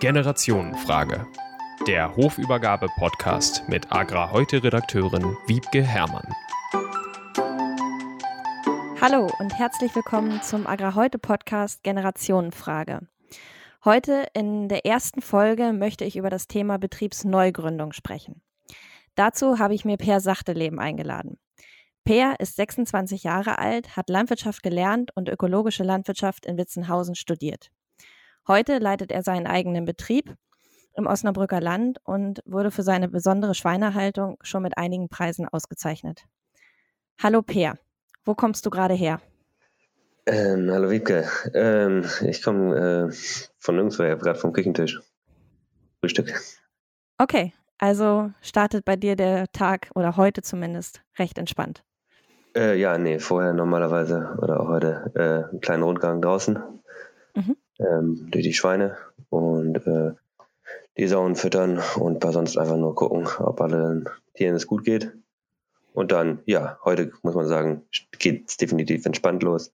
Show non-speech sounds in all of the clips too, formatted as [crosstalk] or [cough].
Generationenfrage. Der Hofübergabe-Podcast mit Agra-Heute-Redakteurin Wiebke Herrmann. Hallo und herzlich willkommen zum Agra-Heute-Podcast Generationenfrage. Heute in der ersten Folge möchte ich über das Thema Betriebsneugründung sprechen. Dazu habe ich mir Per Sachteleben eingeladen. Per ist 26 Jahre alt, hat Landwirtschaft gelernt und ökologische Landwirtschaft in Witzenhausen studiert. Heute leitet er seinen eigenen Betrieb im Osnabrücker Land und wurde für seine besondere Schweinehaltung schon mit einigen Preisen ausgezeichnet. Hallo Per, wo kommst du gerade her? Ähm, hallo Wiebke, ähm, ich komme äh, von nirgendwo her, gerade vom Küchentisch. Frühstück. Okay, also startet bei dir der Tag oder heute zumindest recht entspannt. Äh, ja, nee, vorher normalerweise oder auch heute äh, einen kleinen Rundgang draußen mhm. Ähm, durch die Schweine und äh, die Sauen füttern und bei sonst einfach nur gucken, ob allen Tieren es gut geht. Und dann, ja, heute muss man sagen, geht es definitiv entspannt los.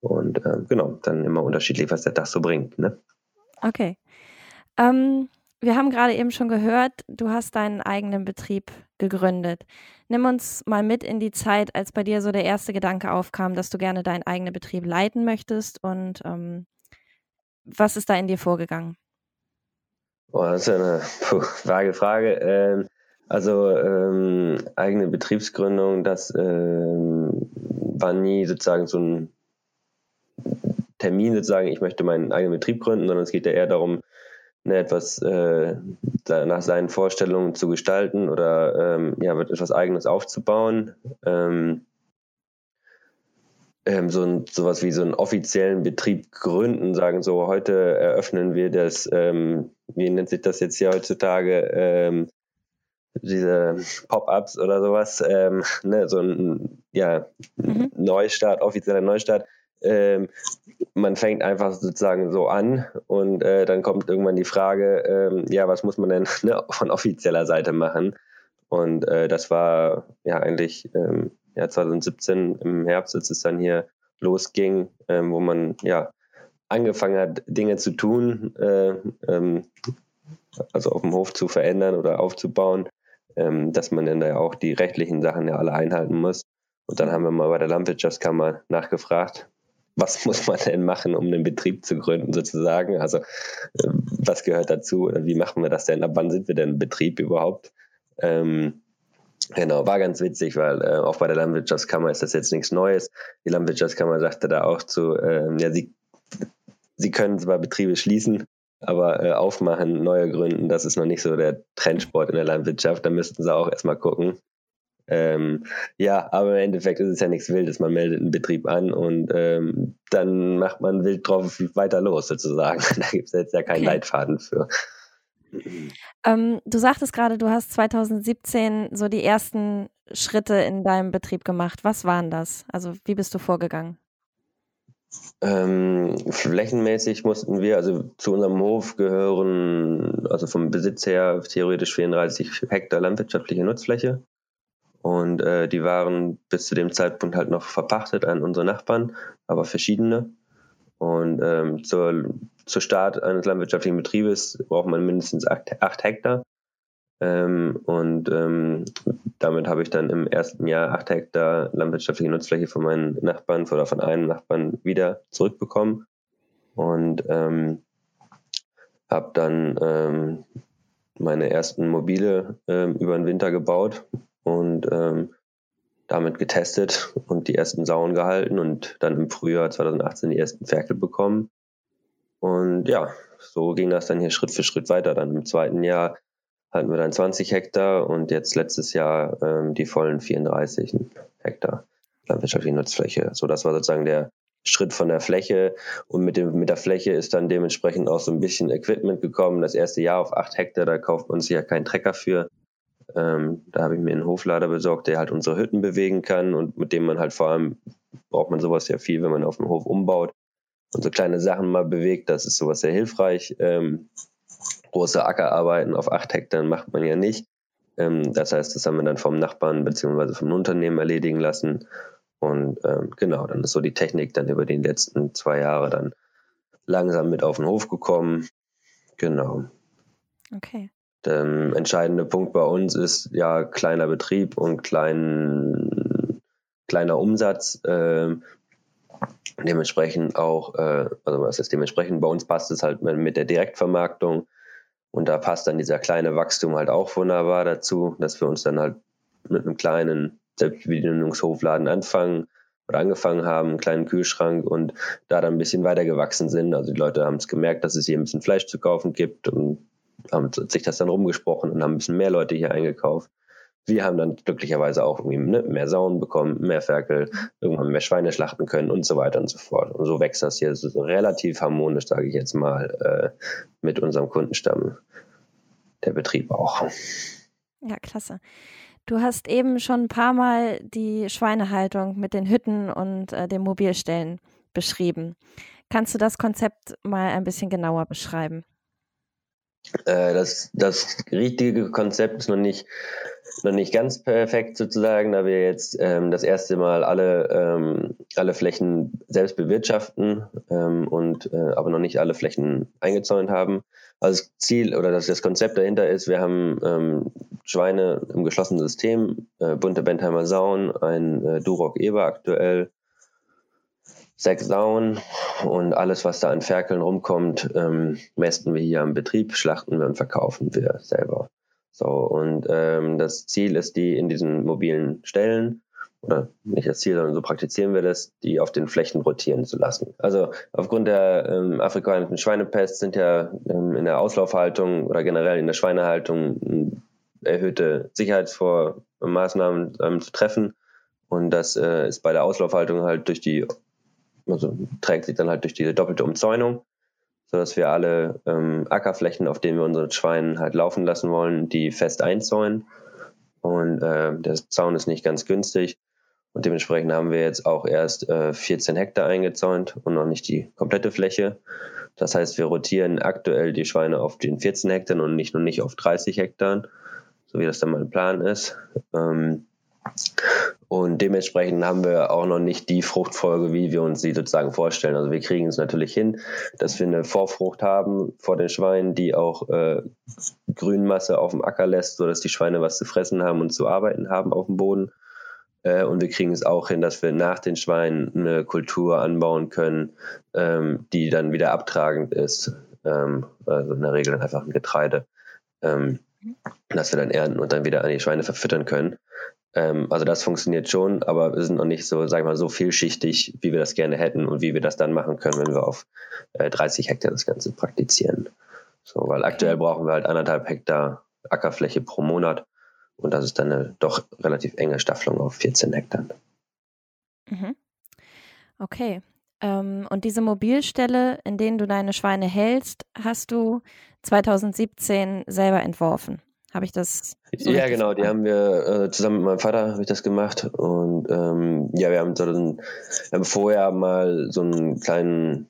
Und ähm, genau, dann immer unterschiedlich, was der Tag so bringt. Ne? Okay. Ähm, wir haben gerade eben schon gehört, du hast deinen eigenen Betrieb gegründet. Nimm uns mal mit in die Zeit, als bei dir so der erste Gedanke aufkam, dass du gerne deinen eigenen Betrieb leiten möchtest und ähm, was ist da in dir vorgegangen? Boah, das ist ja eine [laughs] puh, vage Frage. Ähm, also ähm, eigene Betriebsgründung, das ähm, war nie sozusagen so ein Termin sozusagen, ich möchte meinen eigenen Betrieb gründen, sondern es geht ja eher darum, ne, etwas äh, nach seinen Vorstellungen zu gestalten oder ähm, ja, etwas Eigenes aufzubauen. Ähm, ähm, so ein, sowas wie so einen offiziellen Betrieb gründen, sagen so, heute eröffnen wir das, ähm, wie nennt sich das jetzt hier heutzutage, ähm, diese Pop-ups oder sowas, ähm, ne, so ein ja, mhm. Neustart, offizieller Neustart. Ähm, man fängt einfach sozusagen so an und äh, dann kommt irgendwann die Frage, ähm, ja, was muss man denn [laughs] ne, von offizieller Seite machen? Und äh, das war ja eigentlich ähm, ja, 2017 im Herbst, als es dann hier losging, ähm, wo man ja angefangen hat, Dinge zu tun, äh, ähm, also auf dem Hof zu verändern oder aufzubauen, ähm, dass man dann da ja auch die rechtlichen Sachen ja alle einhalten muss. Und dann haben wir mal bei der Landwirtschaftskammer nachgefragt, was [laughs] muss man denn machen, um einen Betrieb zu gründen sozusagen? Also äh, was gehört dazu wie machen wir das denn? Ab wann sind wir denn Betrieb überhaupt? Ähm, Genau, war ganz witzig, weil äh, auch bei der Landwirtschaftskammer ist das jetzt nichts Neues. Die Landwirtschaftskammer sagte da auch zu, ähm, ja, sie, sie können zwar Betriebe schließen, aber äh, aufmachen, neue gründen, das ist noch nicht so der Trendsport in der Landwirtschaft. Da müssten sie auch erstmal gucken. Ähm, ja, aber im Endeffekt ist es ja nichts Wildes. Man meldet einen Betrieb an und ähm, dann macht man wild drauf weiter los sozusagen. [laughs] da gibt es jetzt ja keinen okay. Leitfaden für. Ähm, du sagtest gerade, du hast 2017 so die ersten Schritte in deinem Betrieb gemacht. Was waren das? Also wie bist du vorgegangen? Ähm, flächenmäßig mussten wir, also zu unserem Hof gehören, also vom Besitz her theoretisch 34 Hektar landwirtschaftliche Nutzfläche. Und äh, die waren bis zu dem Zeitpunkt halt noch verpachtet an unsere Nachbarn, aber verschiedene. Und ähm, zur, zur Start eines landwirtschaftlichen Betriebes braucht man mindestens acht, acht Hektar. Ähm, und ähm, damit habe ich dann im ersten Jahr acht Hektar landwirtschaftliche Nutzfläche von meinen Nachbarn oder von einem Nachbarn wieder zurückbekommen. Und ähm, habe dann ähm, meine ersten Mobile ähm, über den Winter gebaut und ähm, damit getestet und die ersten Sauen gehalten und dann im Frühjahr 2018 die ersten Ferkel bekommen. Und ja, so ging das dann hier Schritt für Schritt weiter. Dann im zweiten Jahr hatten wir dann 20 Hektar und jetzt letztes Jahr ähm, die vollen 34 Hektar landwirtschaftliche Nutzfläche. So, das war sozusagen der Schritt von der Fläche und mit, dem, mit der Fläche ist dann dementsprechend auch so ein bisschen Equipment gekommen. Das erste Jahr auf 8 Hektar, da kauft man sich ja keinen Trecker für. Ähm, da habe ich mir einen Hoflader besorgt, der halt unsere Hütten bewegen kann und mit dem man halt vor allem braucht man sowas ja viel, wenn man auf dem Hof umbaut und so kleine Sachen mal bewegt. Das ist sowas sehr hilfreich. Ähm, große Ackerarbeiten auf acht Hektar macht man ja nicht. Ähm, das heißt, das haben wir dann vom Nachbarn bzw. vom Unternehmen erledigen lassen. Und ähm, genau, dann ist so die Technik dann über die letzten zwei Jahre dann langsam mit auf den Hof gekommen. Genau. Okay. Der ähm, entscheidende Punkt bei uns ist ja kleiner Betrieb und klein, kleiner Umsatz. Äh, dementsprechend auch, äh, also was ist dementsprechend, bei uns passt es halt mit der Direktvermarktung und da passt dann dieser kleine Wachstum halt auch wunderbar dazu, dass wir uns dann halt mit einem kleinen Selbstbedienungshofladen anfangen oder angefangen haben, einen kleinen Kühlschrank und da dann ein bisschen weiter gewachsen sind. Also die Leute haben es gemerkt, dass es hier ein bisschen Fleisch zu kaufen gibt und haben sich das dann rumgesprochen und haben ein bisschen mehr Leute hier eingekauft. Wir haben dann glücklicherweise auch irgendwie ne, mehr Sauen bekommen, mehr Ferkel, irgendwann mehr Schweine schlachten können und so weiter und so fort. Und so wächst das hier so relativ harmonisch, sage ich jetzt mal, äh, mit unserem Kundenstamm, der Betrieb auch. Ja, klasse. Du hast eben schon ein paar Mal die Schweinehaltung mit den Hütten und äh, den Mobilstellen beschrieben. Kannst du das Konzept mal ein bisschen genauer beschreiben? Äh, das, das richtige Konzept ist noch nicht, noch nicht ganz perfekt sozusagen, da wir jetzt ähm, das erste Mal alle, ähm, alle Flächen selbst bewirtschaften ähm, und äh, aber noch nicht alle Flächen eingezäunt haben. Also das Ziel oder das, das Konzept dahinter ist, wir haben ähm, Schweine im geschlossenen System, äh, bunte Bentheimer Sauen, ein äh, Duroc Eber aktuell, sechs Sauen und alles, was da an Ferkeln rumkommt, ähm, mästen wir hier am Betrieb, schlachten wir und verkaufen wir selber. So, und ähm, das Ziel ist, die in diesen mobilen Stellen oder nicht das Ziel, sondern so praktizieren wir das, die auf den Flächen rotieren zu lassen. Also aufgrund der ähm, afrikanischen Schweinepest sind ja ähm, in der Auslaufhaltung oder generell in der Schweinehaltung ähm, erhöhte Sicherheitsmaßnahmen ähm, zu treffen. Und das äh, ist bei der Auslaufhaltung halt durch die, also trägt sich dann halt durch diese doppelte Umzäunung, sodass wir alle ähm, Ackerflächen, auf denen wir unsere Schweine halt laufen lassen wollen, die fest einzäunen. Und äh, der Zaun ist nicht ganz günstig. Und dementsprechend haben wir jetzt auch erst äh, 14 Hektar eingezäunt und noch nicht die komplette Fläche. Das heißt, wir rotieren aktuell die Schweine auf den 14 Hektar und nicht nur nicht auf 30 Hektar, so wie das dann mein Plan ist. Ähm, und dementsprechend haben wir auch noch nicht die Fruchtfolge, wie wir uns sie sozusagen vorstellen. Also wir kriegen es natürlich hin, dass wir eine Vorfrucht haben vor den Schweinen, die auch äh, Grünmasse auf dem Acker lässt, sodass die Schweine was zu fressen haben und zu arbeiten haben auf dem Boden. Äh, und wir kriegen es auch hin, dass wir nach den Schweinen eine Kultur anbauen können, ähm, die dann wieder abtragend ist. Ähm, also in der Regel dann einfach ein Getreide, ähm, dass wir dann ernten und dann wieder an die Schweine verfüttern können. Ähm, also das funktioniert schon, aber wir sind noch nicht so, sag ich mal, so vielschichtig, wie wir das gerne hätten und wie wir das dann machen können, wenn wir auf äh, 30 Hektar das Ganze praktizieren. So, weil aktuell brauchen wir halt anderthalb Hektar Ackerfläche pro Monat und das ist dann eine doch relativ enge Staffelung auf 14 Hektar. Mhm. Okay. Ähm, und diese Mobilstelle, in denen du deine Schweine hältst, hast du 2017 selber entworfen. Habe ich das? So ja, genau. Die haben wir äh, zusammen mit meinem Vater habe ich das gemacht und ähm, ja, wir haben, so einen, wir haben vorher mal so einen kleinen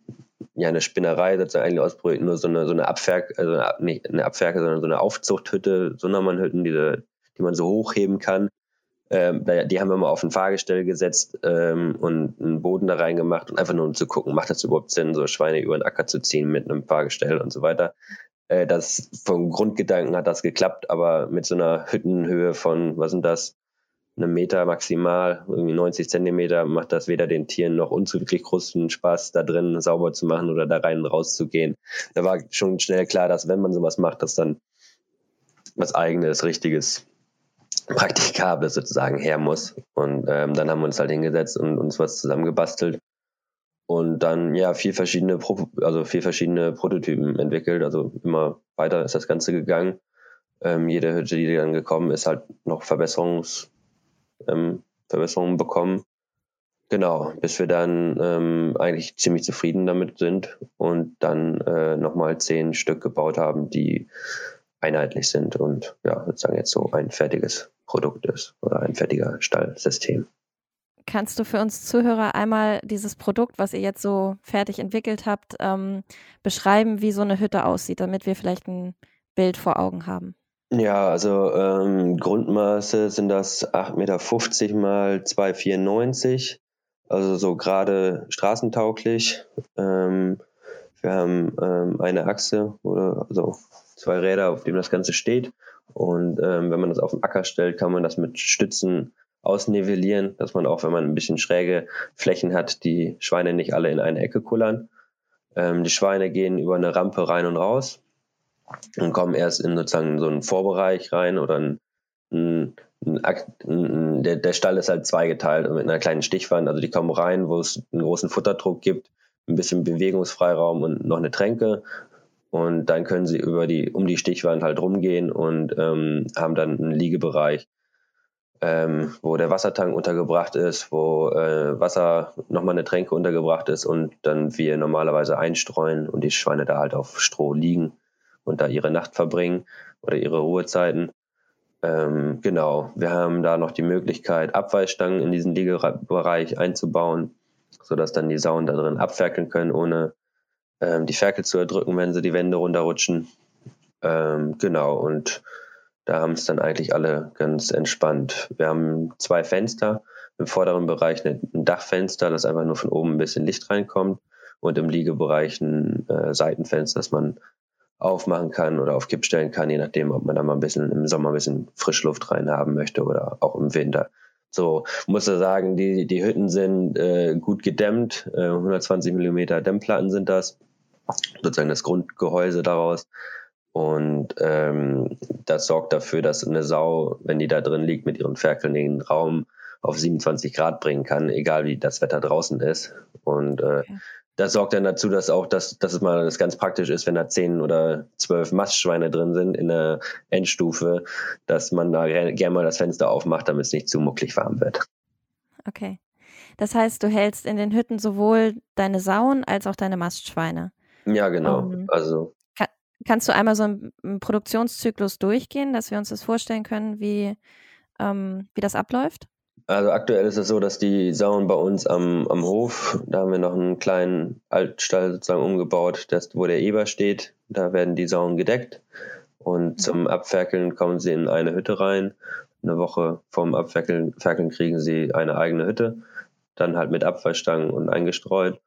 ja, eine Spinnerei sozusagen eigentlich ausprobiert, nur so eine, so eine Abwerk, also nicht eine Abwerke, sondern so eine Aufzuchthütte, Sondermannhütten, diese die man so hochheben kann. Ähm, die haben wir mal auf ein Fahrgestell gesetzt ähm, und einen Boden da reingemacht und einfach nur um zu gucken, macht das überhaupt Sinn, so Schweine über den Acker zu ziehen mit einem Fahrgestell und so weiter. Äh, das vom Grundgedanken hat das geklappt, aber mit so einer Hüttenhöhe von, was sind das, einem Meter maximal, irgendwie 90 Zentimeter, macht das weder den Tieren noch uns wirklich großen Spaß, da drin sauber zu machen oder da rein und raus zu gehen. Da war schon schnell klar, dass wenn man sowas macht, dass dann was eigenes, richtiges Praktikables sozusagen her muss. Und ähm, dann haben wir uns halt hingesetzt und uns was zusammengebastelt und dann ja vier verschiedene Pro also vier verschiedene Prototypen entwickelt. Also immer weiter ist das Ganze gegangen. Ähm, jede Hütte, die dann gekommen ist, halt noch Verbesserungs ähm, Verbesserungen bekommen. Genau, bis wir dann ähm, eigentlich ziemlich zufrieden damit sind und dann äh, nochmal zehn Stück gebaut haben, die einheitlich sind und ja, sozusagen jetzt so ein fertiges Produkt ist oder ein fertiger Stallsystem. Kannst du für uns Zuhörer einmal dieses Produkt, was ihr jetzt so fertig entwickelt habt, ähm, beschreiben, wie so eine Hütte aussieht, damit wir vielleicht ein Bild vor Augen haben? Ja, also ähm, Grundmaße sind das 8,50 Meter mal 2,94, also so gerade straßentauglich. Ähm, Wir haben ähm, eine Achse oder also zwei Räder, auf denen das Ganze steht. Und ähm, wenn man das auf den Acker stellt, kann man das mit Stützen ausnivellieren, dass man auch, wenn man ein bisschen schräge Flächen hat, die Schweine nicht alle in eine Ecke kullern. Ähm, die Schweine gehen über eine Rampe rein und raus und kommen erst in sozusagen so einen Vorbereich rein oder ein, ein, ein, der, der Stall ist halt zweigeteilt mit einer kleinen Stichwand. Also die kommen rein, wo es einen großen Futterdruck gibt, ein bisschen Bewegungsfreiraum und noch eine Tränke. Und dann können sie über die, um die Stichwand halt rumgehen und ähm, haben dann einen Liegebereich, ähm, wo der Wassertank untergebracht ist, wo äh, Wasser nochmal eine Tränke untergebracht ist und dann wir normalerweise einstreuen und die Schweine da halt auf Stroh liegen und da ihre Nacht verbringen oder ihre Ruhezeiten. Ähm, genau, wir haben da noch die Möglichkeit, Abweisstangen in diesen Liegebereich einzubauen, sodass dann die Sauen da drin abferkeln können, ohne ähm, die Ferkel zu erdrücken, wenn sie die Wände runterrutschen. Ähm, genau, und da haben es dann eigentlich alle ganz entspannt. Wir haben zwei Fenster, im vorderen Bereich ein Dachfenster, das einfach nur von oben ein bisschen Licht reinkommt und im Liegebereich ein äh, Seitenfenster, das man aufmachen kann oder auf Kipp stellen kann, je nachdem, ob man da mal ein bisschen im Sommer ein bisschen Frischluft rein haben möchte oder auch im Winter. So, muss er sagen, die, die Hütten sind äh, gut gedämmt, äh, 120 Millimeter Dämmplatten sind das, sozusagen das Grundgehäuse daraus. Und ähm, das sorgt dafür, dass eine Sau, wenn die da drin liegt, mit ihren Ferkeln den Raum auf 27 Grad bringen kann, egal wie das Wetter draußen ist. Und äh, okay das sorgt dann dazu, dass auch das, dass es mal das ganz praktisch ist, wenn da zehn oder zwölf Mastschweine drin sind in der Endstufe, dass man da gerne mal das Fenster aufmacht, damit es nicht zu mucklig warm wird. Okay. Das heißt, du hältst in den Hütten sowohl deine Sauen als auch deine Mastschweine. Ja, genau. Um, ähm, also kannst du einmal so einen, Produktionszyklus durchgehen, dass wir uns das vorstellen können, wie, ähm, wie das abläuft? Also aktuell ist es so, dass die Sauen bei uns am, am Hof, da haben wir noch einen kleinen Altstall sozusagen umgebaut, das, wo der Eber steht. Da werden die Sauen gedeckt und mhm. zum Abferkeln kommen sie in eine Hütte rein. Eine Woche vorm Abferkeln Ferkeln kriegen sie eine eigene Hütte, dann halt mit Abfallstangen und eingestreut.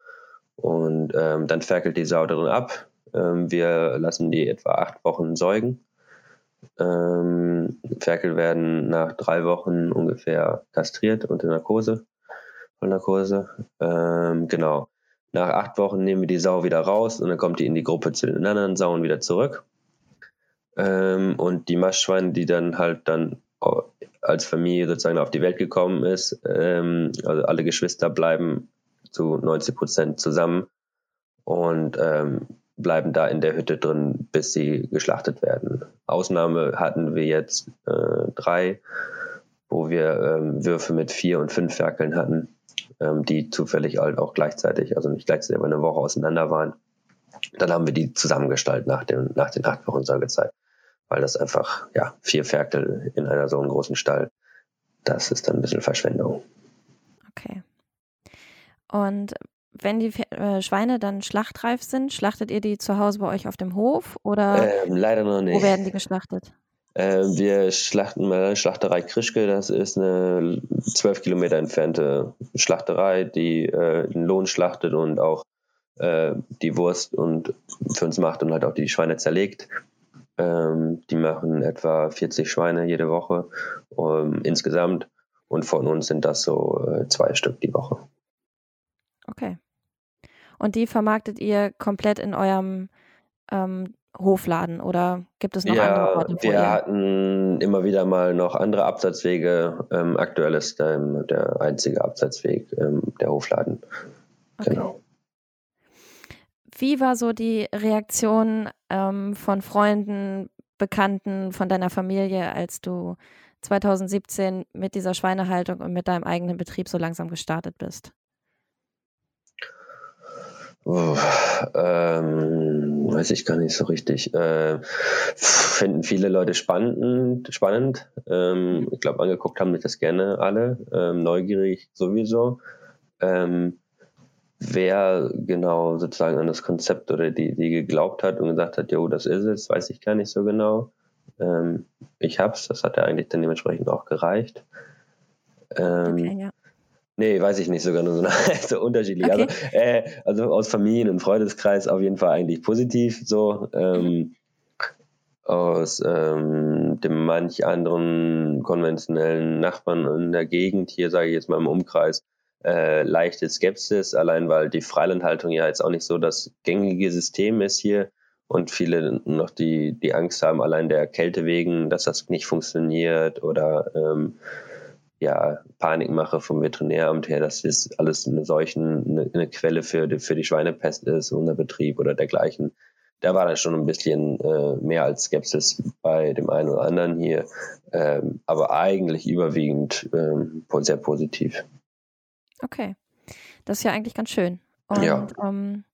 Und ähm, dann ferkelt die Sau darin ab. Ähm, wir lassen die etwa acht Wochen säugen ähm, Ferkel werden nach drei Wochen ungefähr kastriert unter Narkose, voll Narkose. Ähm, genau. Nach acht Wochen nehmen wir die Sau wieder raus und dann kommt die in die Gruppe zu den anderen Sauen wieder zurück. Und die Mastschweine, die dann halt dann als Familie sozusagen auf die Welt gekommen ist, also alle Geschwister bleiben zu 90 Prozent zusammen und ähm, bleiben da in der Hütte drin, bis sie geschlachtet werden. Ausnahme hatten wir jetzt äh, drei, wo wir ähm, Würfe mit vier und fünf Ferkeln hatten, ähm, die zufällig halt auch gleichzeitig, also nicht gleichzeitig, aber eine Woche auseinander waren. Dann haben wir die zusammengestaltet nach, dem, nach den acht Wochen Säugezeit, weil das einfach, ja, vier Ferkel in einer so großen Stall, das ist dann ein bisschen Verschwendung. Okay. Und wenn die äh, Schweine dann schlachtreif sind, schlachtet ihr die zu Hause bei euch auf dem Hof oder ähm, leider noch nicht. wo werden die geschlachtet? Äh, wir schlachten der Schlachterei Krischke, das ist eine zwölf Kilometer entfernte Schlachterei, die äh, den Lohn schlachtet und auch äh, die Wurst und für uns macht und halt auch die Schweine zerlegt. Ähm, die machen etwa 40 Schweine jede Woche um, ähm, insgesamt und von uns sind das so äh, zwei Stück die Woche. Okay. Und die vermarktet ihr komplett in eurem ähm, Hofladen oder gibt es noch ja, andere Orte? Wir ihr? hatten immer wieder mal noch andere Absatzwege. Ähm, aktuell ist ähm, der einzige Absatzweg ähm, der Hofladen. Okay. Genau. Wie war so die Reaktion ähm, von Freunden, Bekannten, von deiner Familie, als du 2017 mit dieser Schweinehaltung und mit deinem eigenen Betrieb so langsam gestartet bist? Ähm, weiß ich gar nicht so richtig. Äh, finden viele Leute spannend. spannend. Ähm, ich glaube, angeguckt haben sich das gerne alle. Ähm, neugierig sowieso. Ähm, wer genau sozusagen an das Konzept oder die Idee geglaubt hat und gesagt hat, jo, das ist es, weiß ich gar nicht so genau. Ähm, ich hab's, das hat ja eigentlich dann dementsprechend auch gereicht. Ähm, okay, ja. Nee, weiß ich nicht, sogar nur so, [laughs] so unterschiedlich. Okay. Also, äh, also aus Familien- und Freundeskreis auf jeden Fall eigentlich positiv so. Ähm, aus ähm, dem manch anderen konventionellen Nachbarn in der Gegend, hier sage ich jetzt mal im Umkreis, äh, leichte Skepsis, allein weil die Freilandhaltung ja jetzt auch nicht so das gängige System ist hier und viele noch die, die Angst haben, allein der Kälte wegen, dass das nicht funktioniert oder ähm, ja, Panikmache vom Veterinäramt her, dass das alles eine solchen eine, eine Quelle für die, für die Schweinepest ist, unser Betrieb oder dergleichen. Da war dann schon ein bisschen äh, mehr als Skepsis bei dem einen oder anderen hier, ähm, aber eigentlich überwiegend ähm, sehr positiv. Okay, das ist ja eigentlich ganz schön. Und, ja. Ähm,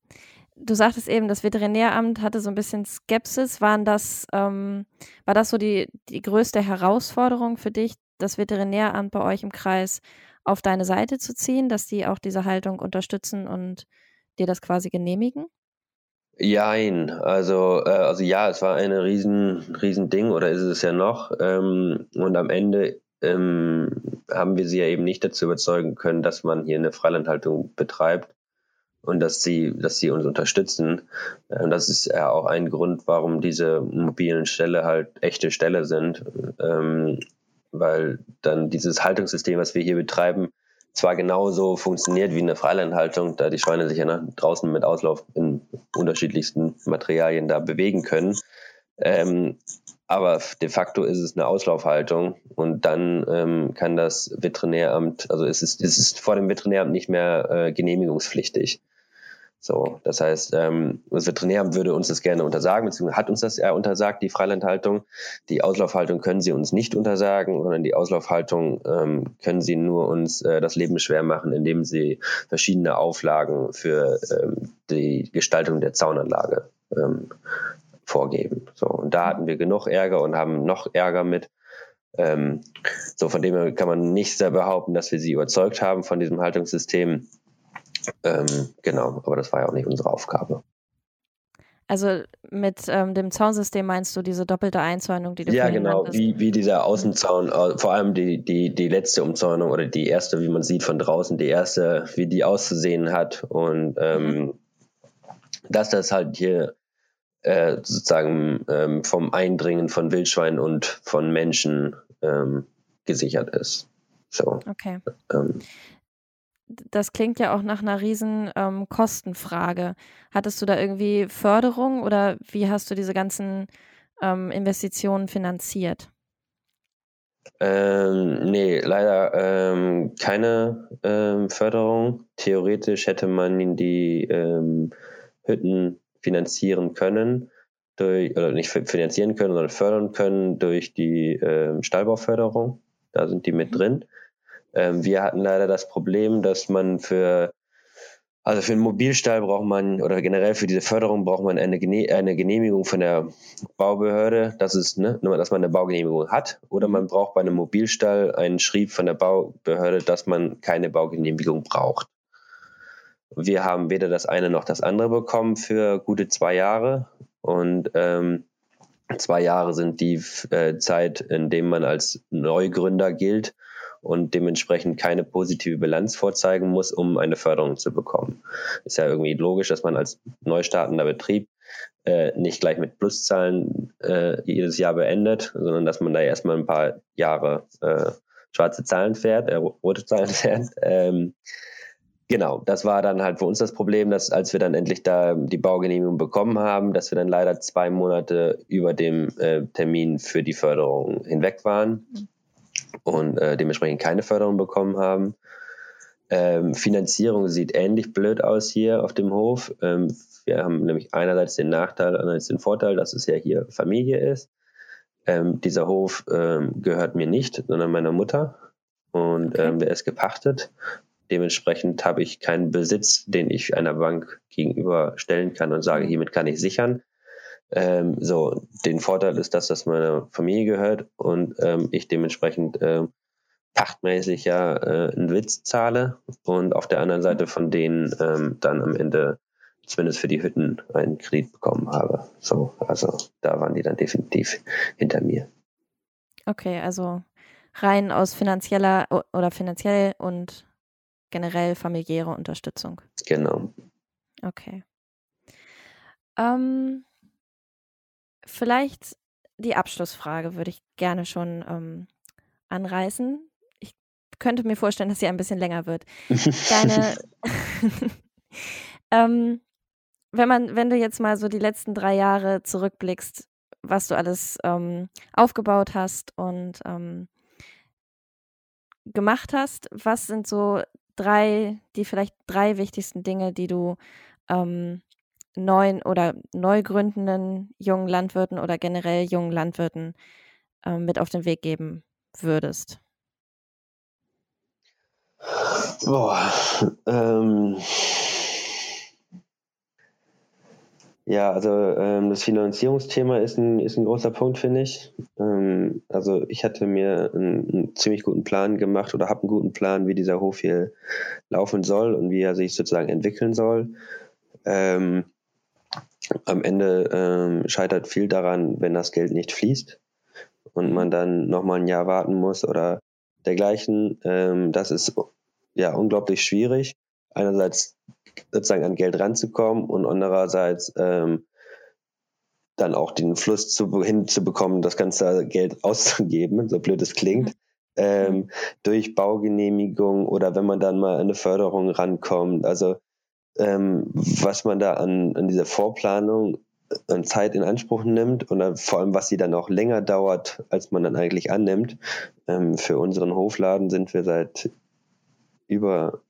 du sagtest eben, das Veterinäramt hatte so ein bisschen Skepsis. Waren das, ähm, war das so die, die größte Herausforderung für dich, das Veterinäramt bei euch im Kreis auf deine Seite zu ziehen, dass die auch diese Haltung unterstützen und dir das quasi genehmigen? Jein, also, äh, also ja, es war ein riesen, riesen Ding oder ist es ja noch. Ähm, und am Ende ähm, haben wir sie ja eben nicht dazu überzeugen können, dass man hier eine Freilandhaltung betreibt und dass sie, dass sie uns unterstützen. Ähm, das ist ja auch ein Grund, warum diese mobilen Ställe halt echte Ställe sind. Ähm, weil dann dieses Haltungssystem, was wir hier betreiben, zwar genauso funktioniert wie eine Freilandhaltung, da die Schweine sich ja nach draußen mit Auslauf in unterschiedlichsten Materialien da bewegen können. Ähm, aber de facto ist es eine Auslaufhaltung und dann ähm, kann das Veterinäramt, also es ist, es ist vor dem Veterinäramt nicht mehr äh, genehmigungspflichtig. So, das heißt, ähm, das Veterinäramt würde uns das gerne untersagen, beziehungsweise hat uns das ja untersagt, die Freilandhaltung. Die Auslaufhaltung können sie uns nicht untersagen, sondern die Auslaufhaltung ähm, können sie nur uns äh, das Leben schwer machen, indem sie verschiedene Auflagen für ähm, die Gestaltung der Zaunanlage ähm, vorgeben. So, und da hatten wir genug Ärger und haben noch Ärger mit. Ähm, so, von dem her kann man nicht behaupten, dass wir sie überzeugt haben von diesem Haltungssystem. Ähm, genau, aber das war ja auch nicht unsere Aufgabe. Also mit ähm, dem Zaunsystem meinst du diese doppelte Einzäunung, die du Ja, genau, wie, wie dieser Außenzaun, äh, vor allem die, die, die letzte Umzäunung oder die erste, wie man sieht von draußen, die erste, wie die auszusehen hat und ähm, mhm. dass das halt hier äh, sozusagen ähm, vom Eindringen von Wildschweinen und von Menschen ähm, gesichert ist. So. Okay. Das klingt ja auch nach einer riesen ähm, Kostenfrage. Hattest du da irgendwie Förderung oder wie hast du diese ganzen ähm, Investitionen finanziert? Ähm, nee, leider ähm, keine ähm, Förderung. Theoretisch hätte man die ähm, Hütten finanzieren können, durch, oder nicht finanzieren können, sondern fördern können durch die ähm, Stallbauförderung. Da sind die mit mhm. drin. Ähm, wir hatten leider das Problem, dass man für also für einen Mobilstall braucht man oder generell für diese Förderung braucht man eine, eine Genehmigung von der Baubehörde, dass, es, ne, dass man eine Baugenehmigung hat. Oder man braucht bei einem Mobilstall einen Schrieb von der Baubehörde, dass man keine Baugenehmigung braucht. Wir haben weder das eine noch das andere bekommen für gute zwei Jahre. Und ähm, zwei Jahre sind die äh, Zeit, in dem man als Neugründer gilt und dementsprechend keine positive Bilanz vorzeigen muss, um eine Förderung zu bekommen. Ist ja irgendwie logisch, dass man als neu startender Betrieb äh, nicht gleich mit Pluszahlen äh, jedes Jahr beendet, sondern dass man da erstmal ein paar Jahre äh, schwarze Zahlen fährt, äh, rote Zahlen fährt. Ähm, Genau, das war dann halt für uns das Problem, dass als wir dann endlich da die Baugenehmigung bekommen haben, dass wir dann leider zwei Monate über dem äh, Termin für die Förderung hinweg waren. Mhm und äh, dementsprechend keine Förderung bekommen haben. Ähm, Finanzierung sieht ähnlich blöd aus hier auf dem Hof. Ähm, wir haben nämlich einerseits den Nachteil, andererseits den Vorteil, dass es ja hier Familie ist. Ähm, dieser Hof ähm, gehört mir nicht, sondern meiner Mutter und okay. ähm, der ist gepachtet. Dementsprechend habe ich keinen Besitz, den ich einer Bank gegenüberstellen kann und sage, hiermit kann ich sichern. Ähm, so, den Vorteil ist, dass das meiner Familie gehört und ähm, ich dementsprechend äh, pachtmäßig ja äh, einen Witz zahle und auf der anderen Seite von denen ähm, dann am Ende zumindest für die Hütten einen Kredit bekommen habe. So, also da waren die dann definitiv hinter mir. Okay, also rein aus finanzieller oder finanziell und generell familiäre Unterstützung. Genau. Okay. Ähm, vielleicht die Abschlussfrage würde ich gerne schon ähm, anreißen. Ich könnte mir vorstellen, dass sie ein bisschen länger wird. Deine, [laughs] [laughs] ähm, wenn man, wenn du jetzt mal so die letzten drei Jahre zurückblickst, was du alles ähm, aufgebaut hast und ähm, gemacht hast, was sind so drei, die vielleicht drei wichtigsten Dinge, die du ähm, neuen oder neu gründenden jungen Landwirten oder generell jungen Landwirten ähm, mit auf den Weg geben würdest? Boah, ähm, Ja, also ähm, das Finanzierungsthema ist ein, ist ein großer Punkt, finde ich. Ähm, also ich hatte mir einen, einen, ziemlich guten Plan gemacht oder habe einen guten Plan, wie dieser Hof hier laufen soll und wie er sich sozusagen entwickeln soll. Ähm, am Ende ähm, scheitert viel daran, wenn das Geld nicht fließt und man dann nochmal ein Jahr warten muss oder dergleichen. Ähm, das ist ja unglaublich schwierig. Einerseits sozusagen an Geld ranzukommen und andererseits ähm, dann auch den Fluss zu, hinzubekommen, das ganze Geld [laughs] auszugeben, so blöd es klingt, ähm, durch Baugenehmigung oder wenn man dann mal an eine Förderung rankommt. Also ähm, was man da an, an dieser Vorplanung an Zeit in Anspruch nimmt und vor allem, was sie dann auch länger dauert, als man dann eigentlich annimmt. Ähm, für unseren Hofladen sind wir seit über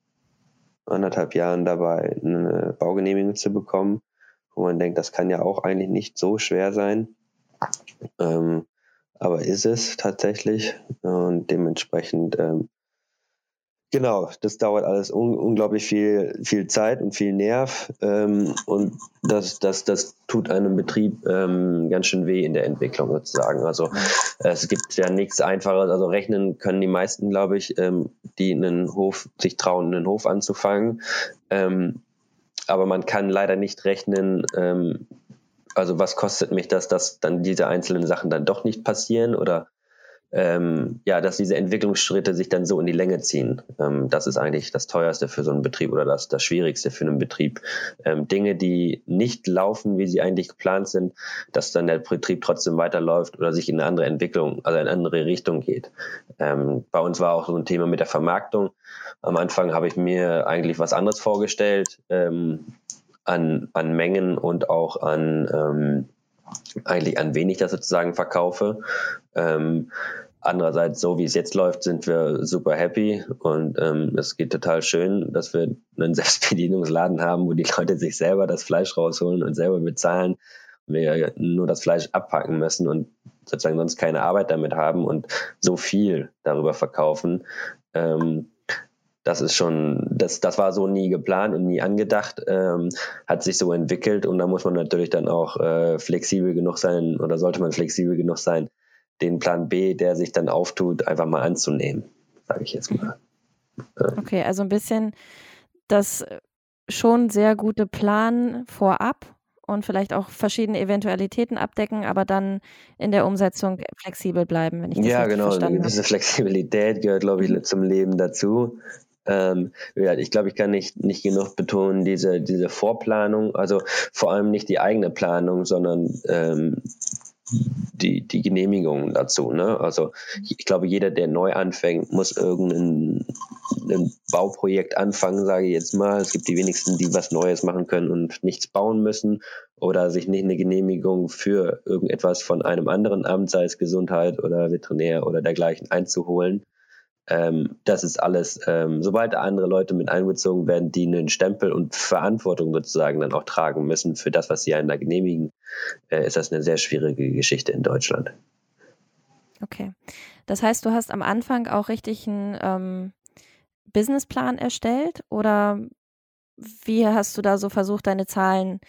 anderthalb Jahren dabei, eine Baugenehmigung zu bekommen, wo man denkt, das kann ja auch eigentlich nicht so schwer sein. Ähm, aber ist es tatsächlich und dementsprechend ähm, Genau, das dauert alles un unglaublich viel, viel Zeit und viel Nerv ähm, und das, das, das tut einem Betrieb ähm, ganz schön weh in der Entwicklung sozusagen. Also es gibt ja nichts Einfaches. Also rechnen können die meisten, glaube ich, ähm, die einen Hof sich trauen, einen Hof anzufangen. Ähm, aber man kann leider nicht rechnen, ähm, also was kostet mich das, dass dann diese einzelnen Sachen dann doch nicht passieren oder ähm, ja, dass diese Entwicklungsschritte sich dann so in die Länge ziehen. Ähm, das ist eigentlich das teuerste für so einen Betrieb oder das, das Schwierigste für einen Betrieb. Ähm, Dinge, die nicht laufen, wie sie eigentlich geplant sind, dass dann der Betrieb trotzdem weiterläuft oder sich in eine andere Entwicklung, also in eine andere Richtung geht. Ähm, bei uns war auch so ein Thema mit der Vermarktung. Am Anfang habe ich mir eigentlich was anderes vorgestellt ähm, an, an Mengen und auch an ähm, eigentlich an wen ich das sozusagen verkaufe. Ähm, andererseits, so wie es jetzt läuft, sind wir super happy und ähm, es geht total schön, dass wir einen [laughs] Selbstbedienungsladen haben, wo die Leute sich selber das Fleisch rausholen und selber bezahlen. Wir nur das Fleisch abpacken müssen und sozusagen sonst keine Arbeit damit haben und so viel darüber verkaufen. Ähm, das ist schon, das, das war so nie geplant und nie angedacht, ähm, hat sich so entwickelt und da muss man natürlich dann auch äh, flexibel genug sein oder sollte man flexibel genug sein, den Plan B, der sich dann auftut, einfach mal anzunehmen, sage ich jetzt mal. Ähm. Okay, also ein bisschen das schon sehr gute Plan vorab und vielleicht auch verschiedene Eventualitäten abdecken, aber dann in der Umsetzung flexibel bleiben, wenn ich das ja, richtig genau. verstanden habe. Diese Flexibilität gehört, glaube ich, zum Leben dazu. Ähm, ich glaube, ich kann nicht, nicht genug betonen, diese, diese Vorplanung, also vor allem nicht die eigene Planung, sondern ähm, die, die Genehmigungen dazu. Ne? Also ich glaube, jeder, der neu anfängt, muss irgendein ein Bauprojekt anfangen, sage ich jetzt mal. Es gibt die wenigsten, die was Neues machen können und nichts bauen müssen oder sich nicht eine Genehmigung für irgendetwas von einem anderen Amt, sei es Gesundheit oder Veterinär oder dergleichen, einzuholen. Ähm, das ist alles, ähm, sobald andere Leute mit einbezogen werden, die einen Stempel und Verantwortung sozusagen dann auch tragen müssen für das, was sie einen da genehmigen, äh, ist das eine sehr schwierige Geschichte in Deutschland. Okay. Das heißt, du hast am Anfang auch richtig einen ähm, Businessplan erstellt oder wie hast du da so versucht, deine Zahlen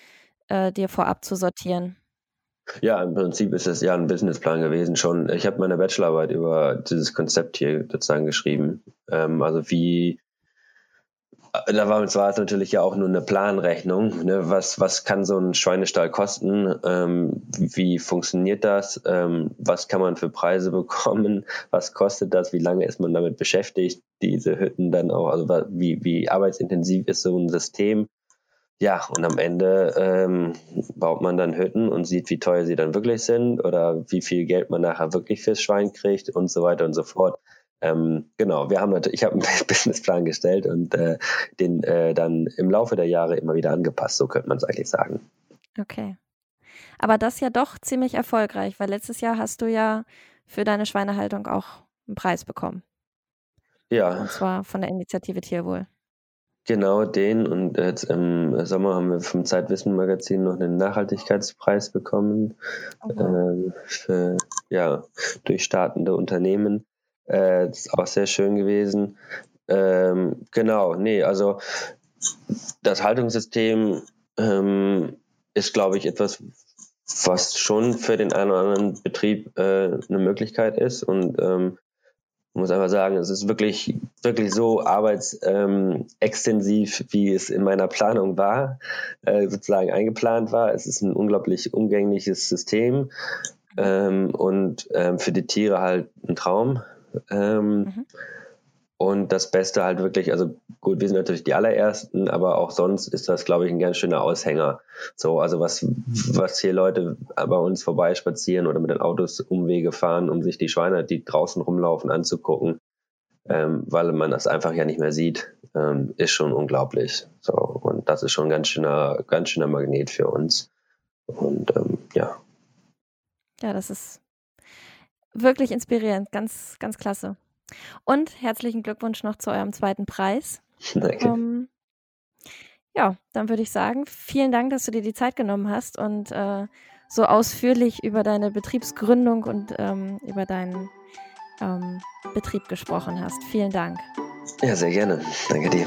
äh, dir vorab zu sortieren? Ja, im Prinzip ist es ja ein Businessplan gewesen schon. Ich habe meine Bachelorarbeit über dieses Konzept hier sozusagen geschrieben. Ähm, also wie, da war, war es natürlich ja auch nur eine Planrechnung. Ne? Was, was kann so ein Schweinestall kosten? Ähm, wie funktioniert das? Ähm, was kann man für Preise bekommen? Was kostet das? Wie lange ist man damit beschäftigt? Diese Hütten dann auch, also wie, wie arbeitsintensiv ist so ein System? Ja, und am Ende ähm, baut man dann Hütten und sieht, wie teuer sie dann wirklich sind oder wie viel Geld man nachher wirklich fürs Schwein kriegt und so weiter und so fort. Ähm, genau, wir haben natürlich, ich habe [laughs] einen Businessplan gestellt und äh, den äh, dann im Laufe der Jahre immer wieder angepasst, so könnte man es eigentlich sagen. Okay. Aber das ja doch ziemlich erfolgreich, weil letztes Jahr hast du ja für deine Schweinehaltung auch einen Preis bekommen. Ja. Und zwar von der Initiative Tierwohl. Genau den und jetzt im Sommer haben wir vom Zeitwissen Magazin noch einen Nachhaltigkeitspreis bekommen äh, für ja, durchstartende Unternehmen. Äh, das ist auch sehr schön gewesen. Ähm, genau, nee, also das Haltungssystem ähm, ist, glaube ich, etwas, was schon für den einen oder anderen Betrieb äh, eine Möglichkeit ist und ähm, muss einfach sagen, es ist wirklich, wirklich so arbeitsextensiv, ähm, wie es in meiner Planung war, äh, sozusagen eingeplant war. Es ist ein unglaublich umgängliches System ähm, und ähm, für die Tiere halt ein Traum. Ähm, mhm. Und das Beste halt wirklich, also gut, wir sind natürlich die allerersten, aber auch sonst ist das, glaube ich, ein ganz schöner Aushänger. So, also was, was hier Leute bei uns vorbeispazieren oder mit den Autos Umwege fahren, um sich die Schweine, die draußen rumlaufen, anzugucken, ähm, weil man das einfach ja nicht mehr sieht, ähm, ist schon unglaublich. So, und das ist schon ein ganz schöner, ganz schöner Magnet für uns. Und ähm, ja. Ja, das ist wirklich inspirierend, ganz, ganz klasse. Und herzlichen Glückwunsch noch zu eurem zweiten Preis. [laughs] Danke. Ähm, ja, dann würde ich sagen, vielen Dank, dass du dir die Zeit genommen hast und äh, so ausführlich über deine Betriebsgründung und ähm, über deinen ähm, Betrieb gesprochen hast. Vielen Dank. Ja, sehr gerne. Danke dir.